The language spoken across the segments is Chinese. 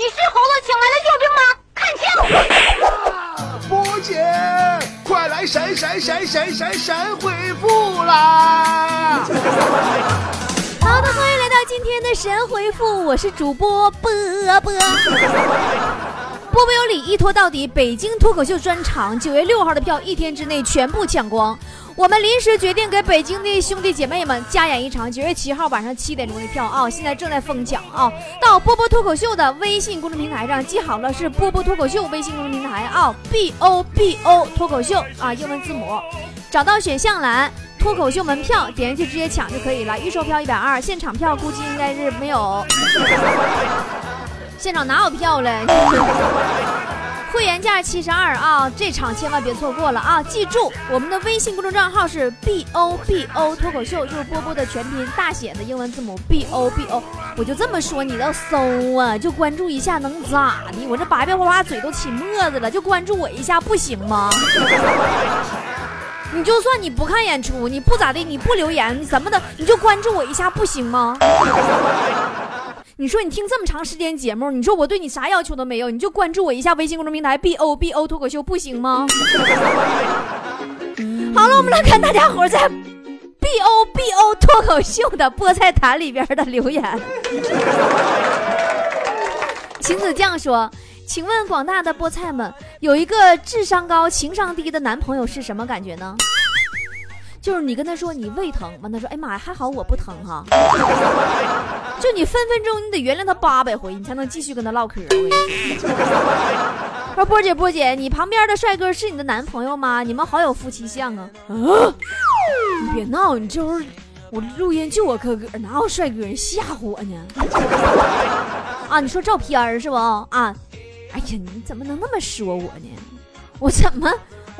你是猴子请来的救兵吗？看清！波姐，快来神神神神神神回复啦！好的，欢迎来到今天的神回复，我是主播波波。波波有理，一拖到底。北京脱口秀专场九月六号的票，一天之内全部抢光。我们临时决定给北京的兄弟姐妹们加演一场九月七号晚上七点钟的票啊！现在正在疯抢啊！到波波脱口秀的微信公众平台上记好了，是波波脱口秀微信公众平台啊，B O B O 脱口秀啊，英文字母，找到选项栏脱口秀门票，点进去直接抢就可以了。预售票一百二，现场票估计应该是没有，现场哪有票了？会员价七十二啊，这场千万别错过了啊！记住，我们的微信公众账号是 B O B O 脱口秀，就是波波的全拼大写的英文字母 B O B O。我就这么说，你要搜啊，就关注一下，能咋的？我这白白花花嘴都起沫子了，就关注我一下不行吗？你就算你不看演出，你不咋的，你不留言，你什么的，你就关注我一下不行吗？你说你听这么长时间节目，你说我对你啥要求都没有，你就关注我一下微信公众平台 B O B O 脱口秀不行吗？好了，我们来看大家伙在 B O B O 脱口秀的菠菜坛里边的留言。秦子酱说：“请问广大的菠菜们，有一个智商高、情商低的男朋友是什么感觉呢？”就是你跟他说你胃疼，完他说哎妈呀还好我不疼哈，就你分分钟你得原谅他八百回，你才能继续跟他唠嗑。说波姐波姐，你旁边的帅哥是你的男朋友吗？你们好有夫妻相啊！啊，你别闹，你这会我录音就我哥哥，哪有帅哥？吓唬我呢？啊，你说照片是不？啊，哎呀，你怎么能那么说我呢？我怎么？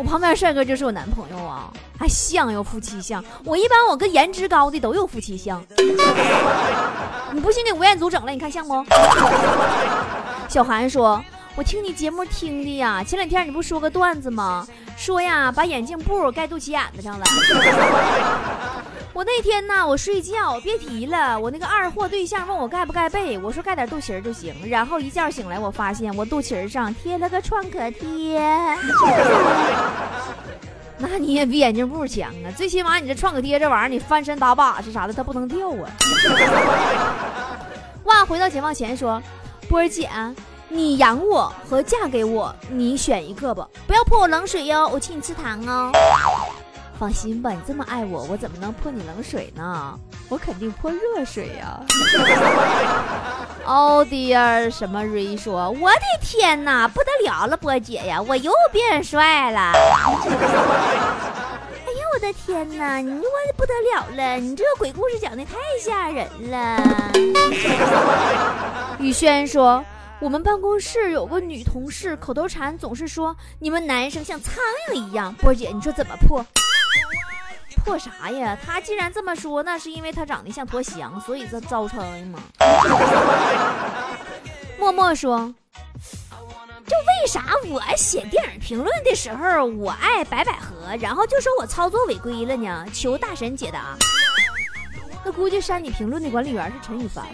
我旁边帅哥就是我男朋友啊，还像有夫妻相。我一般我跟颜值高的都有夫妻相。你不信给吴彦祖整了，你看像不？小韩说：“我听你节目听的呀，前两天你不说个段子吗？说呀，把眼镜布盖肚脐眼子上了。”我那天呢，我睡觉，别提了，我那个二货对象问我盖不盖被，我说盖点肚脐儿就行。然后一觉醒来，我发现我肚脐儿上贴了个创可贴。那你也比眼镜布强啊，最起码你这创可贴这玩意儿，你翻身打把式啥的，它不能掉啊。哇，回到解放前说，波儿姐，你养我和嫁给我，你选一个吧，不要泼我冷水哟，我请你吃糖哦。放心吧，你这么爱我，我怎么能泼你冷水呢？我肯定泼热水呀。哦，dear，什么瑞说，我的天哪，不得了了，波姐呀，我又变帅了。哎呀，我的天哪，你我不得了了，你这个鬼故事讲的太吓人了。宇轩说，我们办公室有个女同事，口头禅总是说你们男生像苍蝇一样。波姐，你说怎么破？破啥呀？他既然这么说，那是因为他长得像坨翔，所以这招称吗？默默说，就为啥我写电影评论的时候，我爱白百合，然后就说我操作违规了呢？求大神解答。那估计删你评论的管理员是陈羽凡。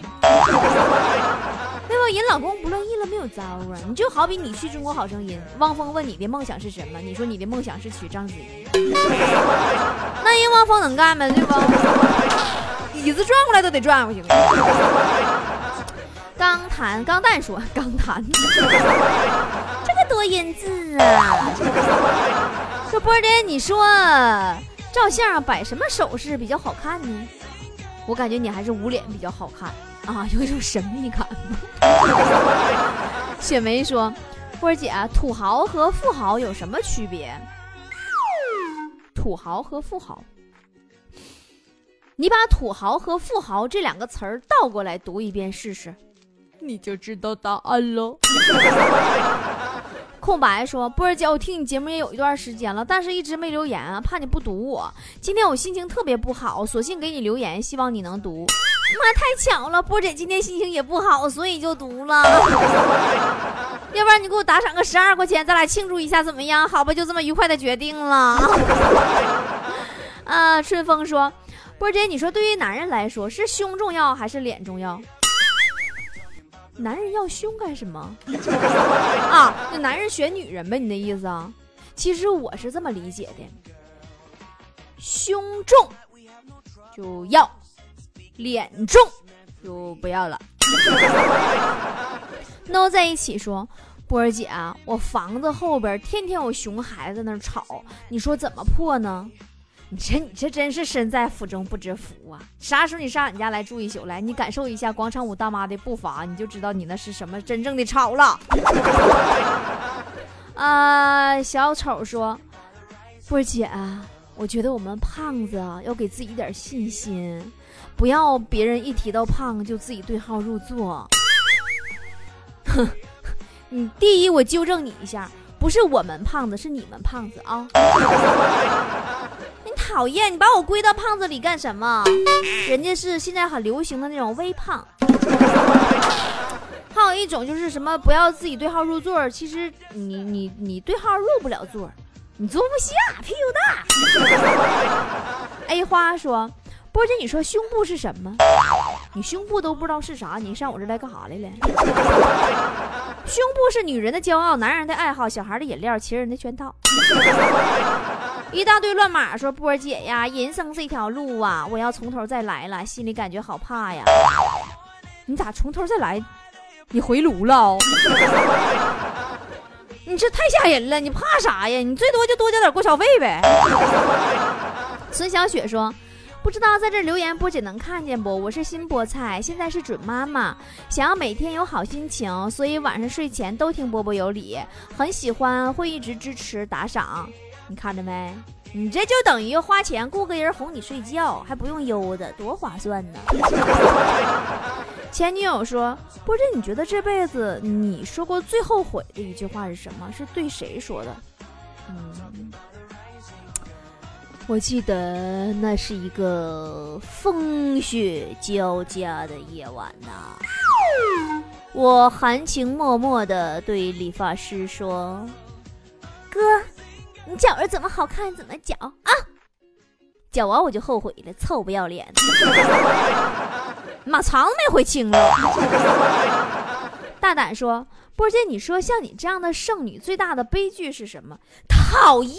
对吧？人老公不乐意了，没有招啊！你就好比你去中国好声音，汪峰问你的梦想是什么？你说你的梦想是娶章子怡，那人汪峰能干吗？对吧？椅子转过来都得转过去。钢弹钢蛋说钢弹，这个多音字啊！说波姐，你说照相摆什么手势比较好看呢？我感觉你还是捂脸比较好看。啊，有一种神秘感。雪梅说：“波儿姐，土豪和富豪有什么区别？土豪和富豪，你把土豪和富豪这两个词儿倒过来读一遍试试，你就知道答案喽。”空白说：“波儿姐，我听你节目也有一段时间了，但是一直没留言啊，怕你不读我。今天我心情特别不好，索性给你留言，希望你能读。”妈，太巧了，波姐今天心情也不好，所以就读了。要不然你给我打赏个十二块钱，咱俩庆祝一下怎么样？好吧，就这么愉快的决定了。啊，春风说，波姐，你说对于男人来说是胸重要还是脸重要？男人要胸干什么？啊，那男人选女人呗？你的意思啊？其实我是这么理解的，胸重就要，脸重就不要了。no 在一起说，波儿姐啊，我房子后边天天有熊孩子那吵，你说怎么破呢？你这你这真是身在福中不知福啊！啥时候你上俺家来住一宿来，你感受一下广场舞大妈的步伐，你就知道你那是什么真正的吵了。啊，小丑说，波儿姐啊，我觉得我们胖子要给自己一点信心，不要别人一提到胖就自己对号入座。哼，你第一我纠正你一下，不是我们胖子，是你们胖子啊。你讨厌，你把我归到胖子里干什么？人家是现在很流行的那种微胖。还有一种就是什么不要自己对号入座，其实你你你对号入不了座，你坐不下，屁股大。A 花说：“波姐，你说胸部是什么？你胸部都不知道是啥，你上我这来干啥来了？胸部是女人的骄傲，男人的爱好，小孩的饮料，情人的圈套。”一大堆乱码说波儿姐呀，人生这条路啊，我要从头再来了，心里感觉好怕呀。你咋从头再来？你回炉了？你这太吓人了！你怕啥呀？你最多就多交点过桥费呗。孙小雪说，不知道在这留言波姐能看见不？我是新菠菜，现在是准妈妈，想要每天有好心情，所以晚上睡前都听波波有理，很喜欢，会一直支持打赏。你看着没？你这就等于花钱雇个人哄你睡觉，还不用悠的，多划算呢！前女友说：“波姐，你觉得这辈子你说过最后悔的一句话是什么？是对谁说的？”嗯，我记得那是一个风雪交加的夜晚呐，我含情脉脉的对理发师说：“哥。”你觉着怎么好看怎么绞啊！绞完我就后悔了，臭不要脸！马肠子没回清了。大胆说，波姐，你说像你这样的剩女，最大的悲剧是什么？讨厌！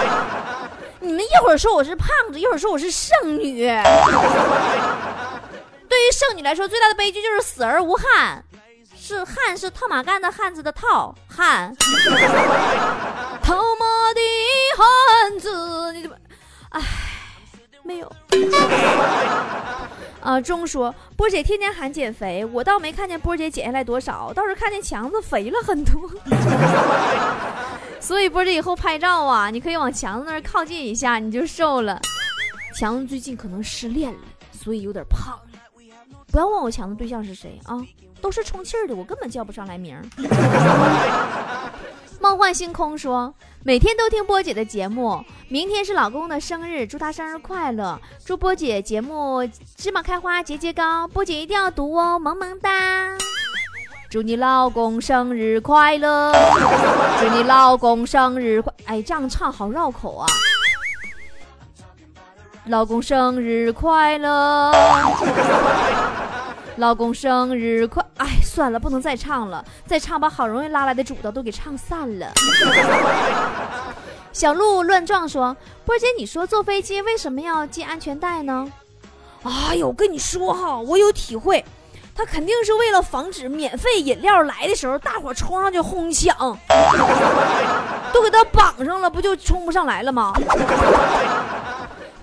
你们一会儿说我是胖子，一会儿说我是剩女。对于剩女来说，最大的悲剧就是死而无憾。是汉是套马杆的汉子的套汉，套马的汉子，你怎么？哎，没有。啊，钟说波姐天天喊减肥，我倒没看见波姐减下来多少，倒是看见强子肥了很多。所以波姐以后拍照啊，你可以往强子那儿靠近一下，你就瘦了。强子最近可能失恋了，所以有点胖。不要问我强子对象是谁啊。都是充气儿的，我根本叫不上来名儿。梦幻星空说，每天都听波姐的节目，明天是老公的生日，祝他生日快乐，祝波姐节目芝麻开花节节高，波姐一定要读哦，萌萌哒！祝你老公生日快乐，祝你老公生日快，哎，这样唱好绕口啊！老公生日快乐。老公生日快！哎，算了，不能再唱了，再唱把好容易拉来的主刀都给唱散了。小鹿乱撞说：“波姐，你说坐飞机为什么要系安全带呢？”哎呦，我跟你说哈，我有体会，他肯定是为了防止免费饮料来的时候，大伙冲上去哄抢，都给他绑上了，不就冲不上来了吗？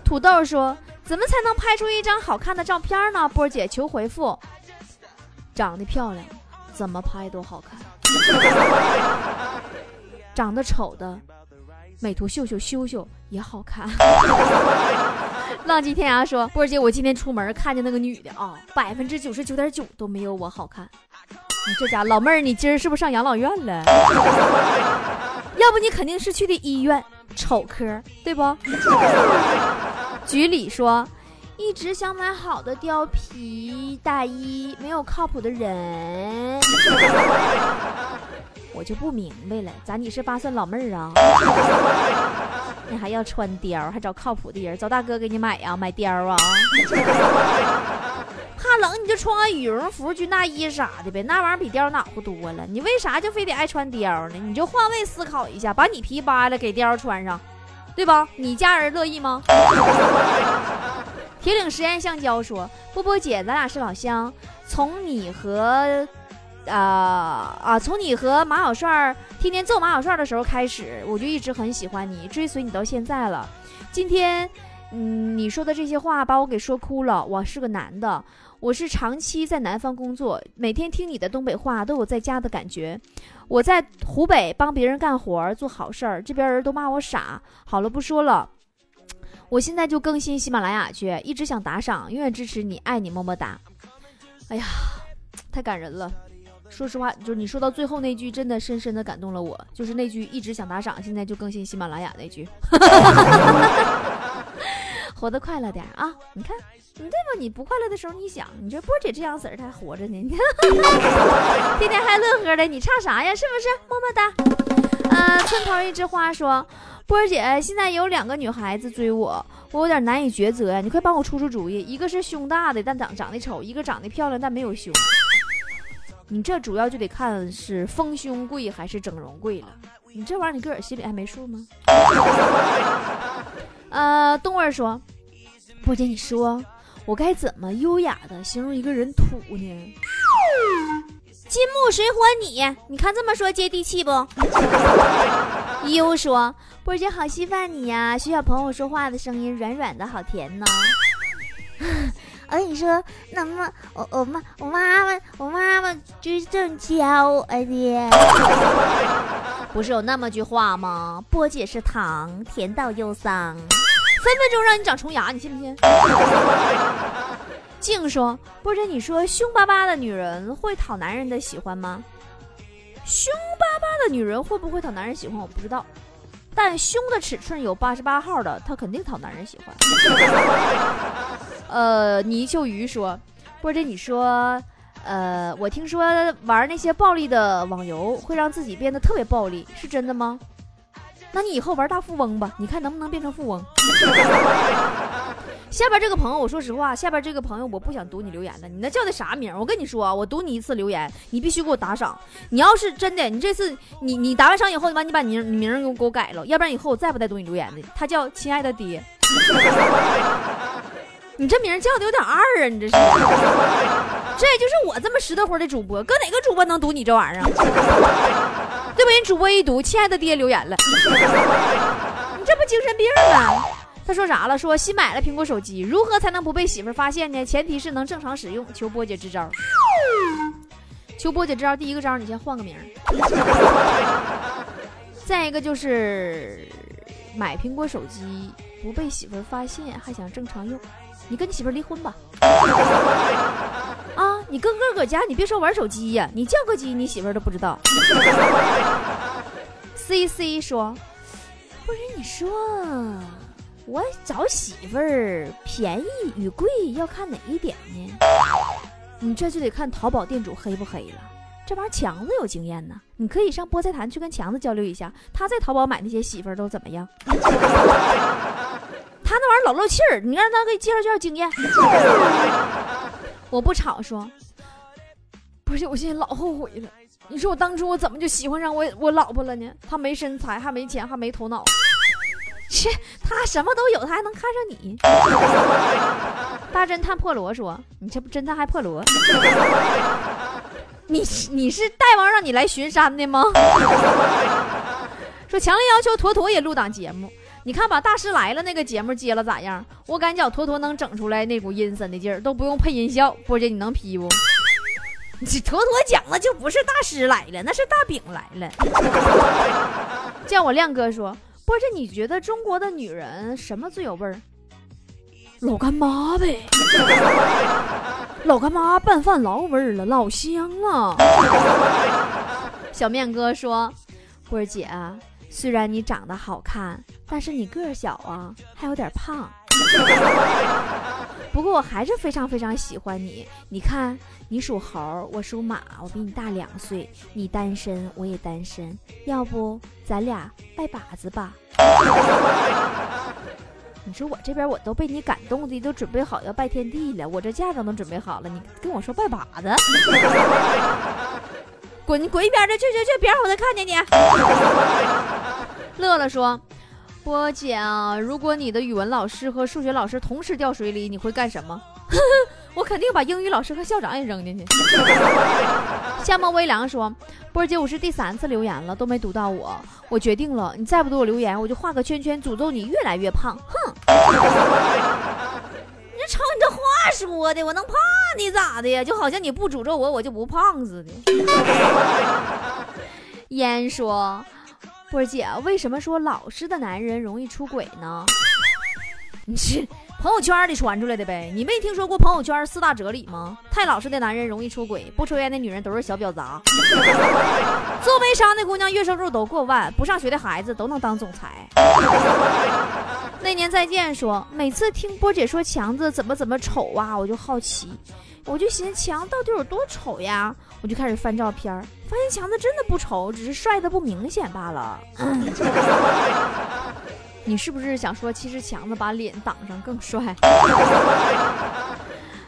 土豆说。怎么才能拍出一张好看的照片呢？波姐求回复。长得漂亮，怎么拍都好看。长得丑的，美图秀秀修修也好看。浪迹天涯说，波姐，我今天出门看见那个女的啊，百分之九十九点九都没有我好看。你这家老妹儿，你今儿是不是上养老院了？要不你肯定是去的医院丑科，对不？局里说，一直想买好的貂皮大衣，没有靠谱的人，我就不明白了，咋你是八算老妹儿啊？你还要穿貂，还找靠谱的人，找大哥给你买呀？买貂啊？怕冷你就穿个羽绒服、军大衣啥的呗，那玩意儿比貂暖和多了。你为啥就非得爱穿貂呢？你就换位思考一下，把你皮扒了给貂穿上，对吧？你家人乐意吗？铁岭实验橡胶说：“波波姐，咱俩是老乡，从你和，啊啊，从你和马小帅天天揍马小帅的时候开始，我就一直很喜欢你，追随你到现在了。今天，嗯，你说的这些话把我给说哭了。我是个男的，我是长期在南方工作，每天听你的东北话都有在家的感觉。我在湖北帮别人干活做好事儿，这边人都骂我傻。好了，不说了。”我现在就更新喜马拉雅去，一直想打赏，永远支持你，爱你，么么哒。哎呀，太感人了。说实话，就是你说到最后那句，真的深深的感动了我。就是那句一直想打赏，现在就更新喜马拉雅那句。活得快乐点啊！你看，你对吧？你不快乐的时候，你想，你这波姐这样子儿，她还活着呢。你看，天天还乐呵的，你差啥呀？是不是？么么哒。呃，村头一枝花说。波姐，现在有两个女孩子追我，我有点难以抉择呀，你快帮我出出主意。一个是胸大的，但长长得丑；一个长得漂亮，但没有胸。你这主要就得看是丰胸贵还是整容贵了。你这玩意儿你个儿心里还没数吗？呃，东儿说，波姐，你说我该怎么优雅的形容一个人土呢？金木水火你，你看这么说接地气不？一优说。波姐好稀饭你呀，徐小朋友说话的声音，软软的好甜呢。哎你说，那么我我妈我妈妈我妈妈就是这么教我的。不是有那么句话吗？波姐是糖，甜到忧伤，分分钟让你长虫牙，你信不信？静说，波姐你说凶巴巴的女人会讨男人的喜欢吗？凶巴巴的女人会不会讨男人喜欢？我不知道。但胸的尺寸有八十八号的，他肯定讨男人喜欢。呃，泥鳅鱼说，波姐，你说，呃，我听说玩那些暴力的网游会让自己变得特别暴力，是真的吗？那你以后玩大富翁吧，你看能不能变成富翁？下边这个朋友，我说实话，下边这个朋友我不想读你留言了。你那叫的啥名？我跟你说啊，我读你一次留言，你必须给我打赏。你要是真的，你这次你你打完赏以后，完你把你你名给我给我改了，要不然以后我再不带读你留言的。他叫亲爱的爹，你这名叫的有点二啊，你这是。这也就是我这么实得活的主播，搁哪个主播能读你这玩意儿？对不？人主播一读，亲爱的爹留言了，你这不精神病吗？他说啥了？说新买了苹果手机，如何才能不被媳妇发现呢？前提是能正常使用。求波姐支招。求波姐支招，第一个招你先换个名。再一个就是买苹果手机不被媳妇发现，还想正常用，你跟你媳妇离婚吧。啊，你跟个搁家，你别说玩手机呀，你叫个鸡，你媳妇都不知道。C C 说，不是你说。我找媳妇儿，便宜与贵要看哪一点呢？你这就得看淘宝店主黑不黑了。这玩意儿强子有经验呢，你可以上菠菜坛去跟强子交流一下，他在淘宝买那些媳妇儿都怎么样？他那玩意儿老漏气儿，你让他给你介绍介绍经验。我不吵说，不是，我现在老后悔了。你说我当初我怎么就喜欢上我我老婆了呢？她没身材，还没钱，还没头脑。切，他什么都有，他还能看上你？大侦探破罗说：“你这不侦探还破罗？你你是大王让你来巡山的吗？”说强烈要求坨坨也录档节目，你看把大师来了那个节目接了咋样？我感觉坨坨能整出来那股阴森的劲儿，都不用配音效。波姐你能批不？你坨坨讲的就不是大师来了，那是大饼来了。叫我亮哥说。波姐你觉得中国的女人什么最有味儿？老干妈呗，老干妈拌饭老味儿了，老香了。小面哥说：“波儿姐，虽然你长得好看，但是你个儿小啊，还有点胖。”不过我还是非常非常喜欢你。你看，你属猴，我属马，我比你大两岁。你单身，我也单身，要不咱俩拜把子吧？你说我这边我都被你感动的，都准备好要拜天地了，我这嫁妆都准备好了，你跟我说拜把子，滚滚一边去去去去，别让我再看见你。乐乐说：“波姐啊，如果你的语文老师和数学老师同时掉水里，你会干什么？” 我肯定把英语老师和校长也扔进去。夏末微凉说：“波姐，我是第三次留言了，都没读到我。我决定了，你再不读我留言，我就画个圈圈，诅咒你越来越胖。”哼！你瞅你这话说的，我能怕你咋的呀？就好像你不诅咒我，我就不胖似的。烟说：“波姐，为什么说老实的男人容易出轨呢？”你是。朋友圈里传出来的呗，你没听说过朋友圈四大哲理吗？太老实的男人容易出轨，不抽烟的女人都是小婊砸，做微商的姑娘月收入都过万，不上学的孩子都能当总裁。那年再见说，每次听波姐说强子怎么怎么丑啊，我就好奇，我就寻思强到底有多丑呀，我就开始翻照片，发现强子真的不丑，只是帅的不明显罢了。你是不是想说，其实强子把脸挡上更帅？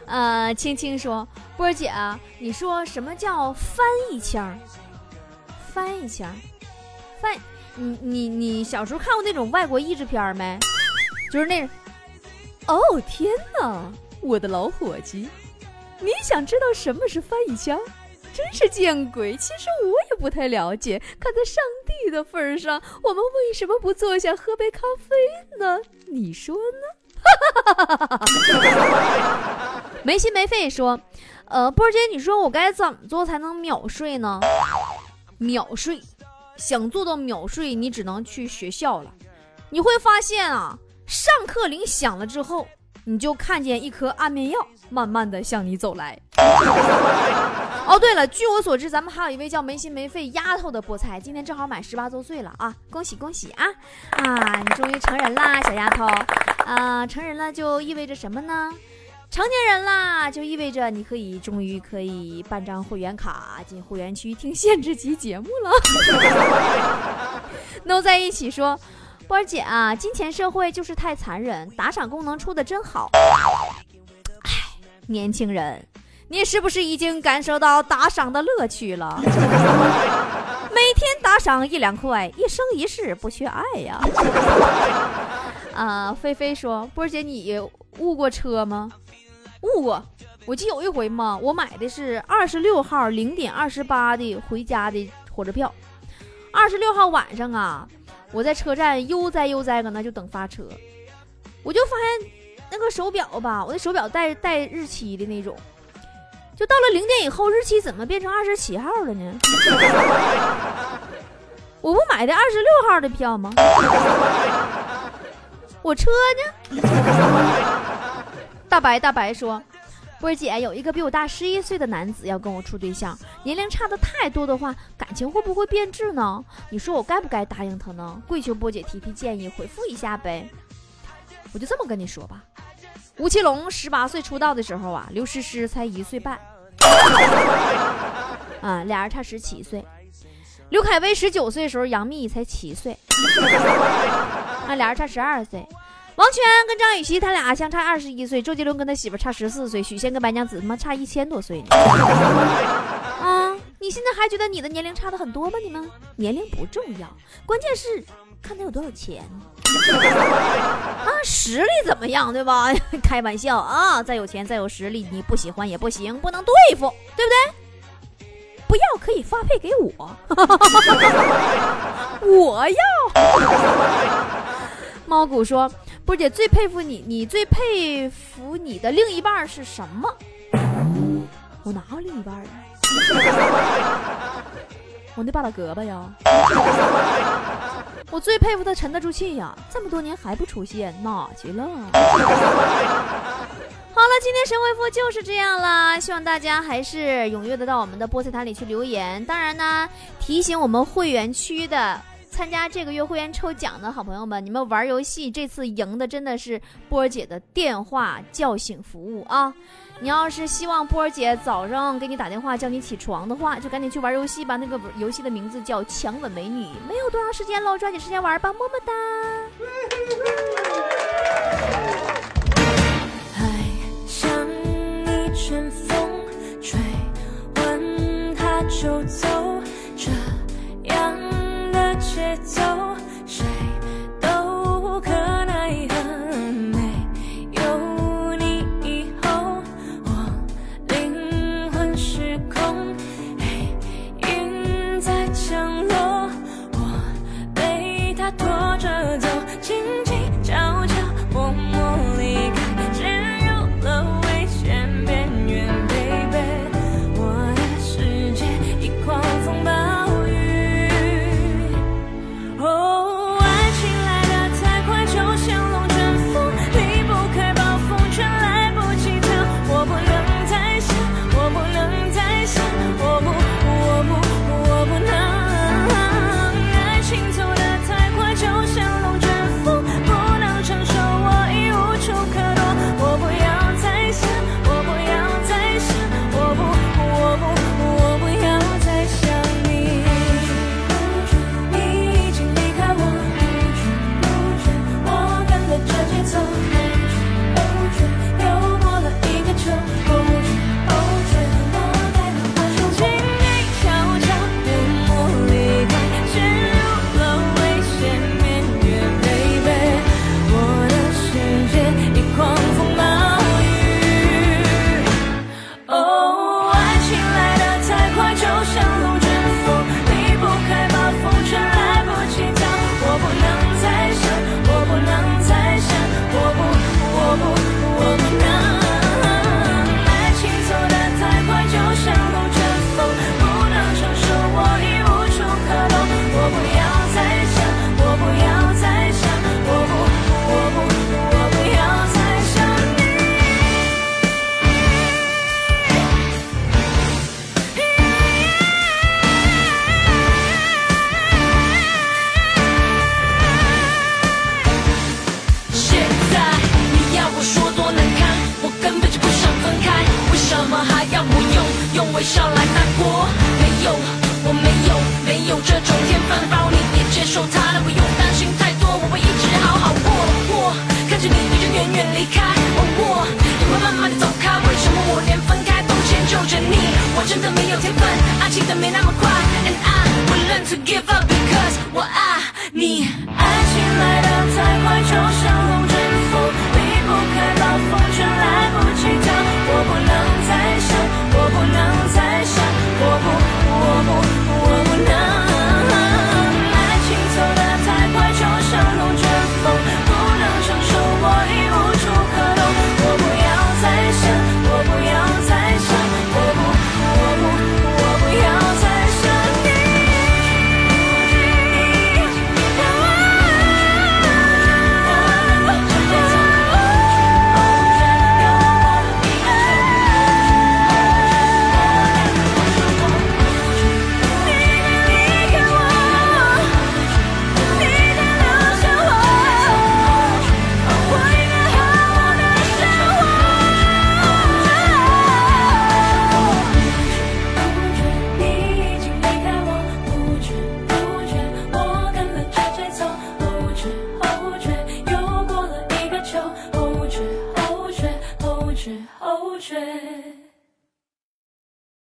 呃，青青说，波儿姐，你说什么叫翻一腔？翻一腔，翻，你你你小时候看过那种外国译制片没？就是那，哦天哪，我的老伙计，你想知道什么是翻译腔？真是见鬼！其实我也不太了解。看在上帝的份上，我们为什么不坐下喝杯咖啡呢？你说呢？哈哈哈哈哈哈没心没肺说，呃，波姐，你说我该怎么做才能秒睡呢？秒睡，想做到秒睡，你只能去学校了。你会发现啊，上课铃响了之后，你就看见一颗安眠药慢慢的向你走来。哦，对了，据我所知，咱们还有一位叫没心没肺丫头的菠菜，今天正好满十八周岁了啊！恭喜恭喜啊！啊，你终于成人啦，小丫头！啊，成人了就意味着什么呢？成年人啦，就意味着你可以终于可以办张会员卡进会员区听限制级节目了。no 在一起说，波儿姐啊，金钱社会就是太残忍，打赏功能出的真好。哎，年轻人。你是不是已经感受到打赏的乐趣了？每天打赏一两块，一生一世不缺爱呀！啊，菲菲说：“波儿姐，你误过车吗？误过。我记有一回嘛，我买的是二十六号零点二十八的回家的火车票。二十六号晚上啊，我在车站悠哉悠哉搁那就等发车，我就发现那个手表吧，我的手表带带日期的那种。”就到了零点以后，日期怎么变成二十七号了呢？我不买的二十六号的票吗？我车呢？大白大白说：“波姐，有一个比我大十一岁的男子要跟我处对象，年龄差的太多的话，感情会不会变质呢？你说我该不该答应他呢？跪求波姐提提建议，回复一下呗。我就这么跟你说吧。吴奇隆十八岁出道的时候啊，刘诗诗才一岁半。”啊，俩人差十七岁。刘恺威十九岁的时候，杨幂才七岁。啊，俩人差十二岁。王全跟张雨绮他俩相差二十一岁。周杰伦跟他媳妇差十四岁。许仙跟白娘子他妈差一千多岁呢。啊，你现在还觉得你的年龄差的很多吗？你们年龄不重要，关键是看他有多少钱。啊，实力怎么样，对吧？开玩笑啊，再有钱再有实力，你不喜欢也不行，不能对付，对不对？不要可以发配给我，我要。猫谷说：“波姐最佩服你，你最佩服你的另一半是什么？我哪有另一半啊？我那八大胳膊呀。”我最佩服他沉得住气呀，这么多年还不出现，哪去了？好了，今天神回复就是这样了，希望大家还是踊跃的到我们的菠菜坛里去留言。当然呢，提醒我们会员区的参加这个月会员抽奖的好朋友们你们玩游戏这次赢的真的是波儿姐的电话叫醒服务啊。你要是希望波儿姐早上给你打电话叫你起床的话就赶紧去玩游戏吧那个游戏的名字叫强吻美女没有多长时间喽抓紧时间玩吧么么哒。爱像一阵风吹它就走。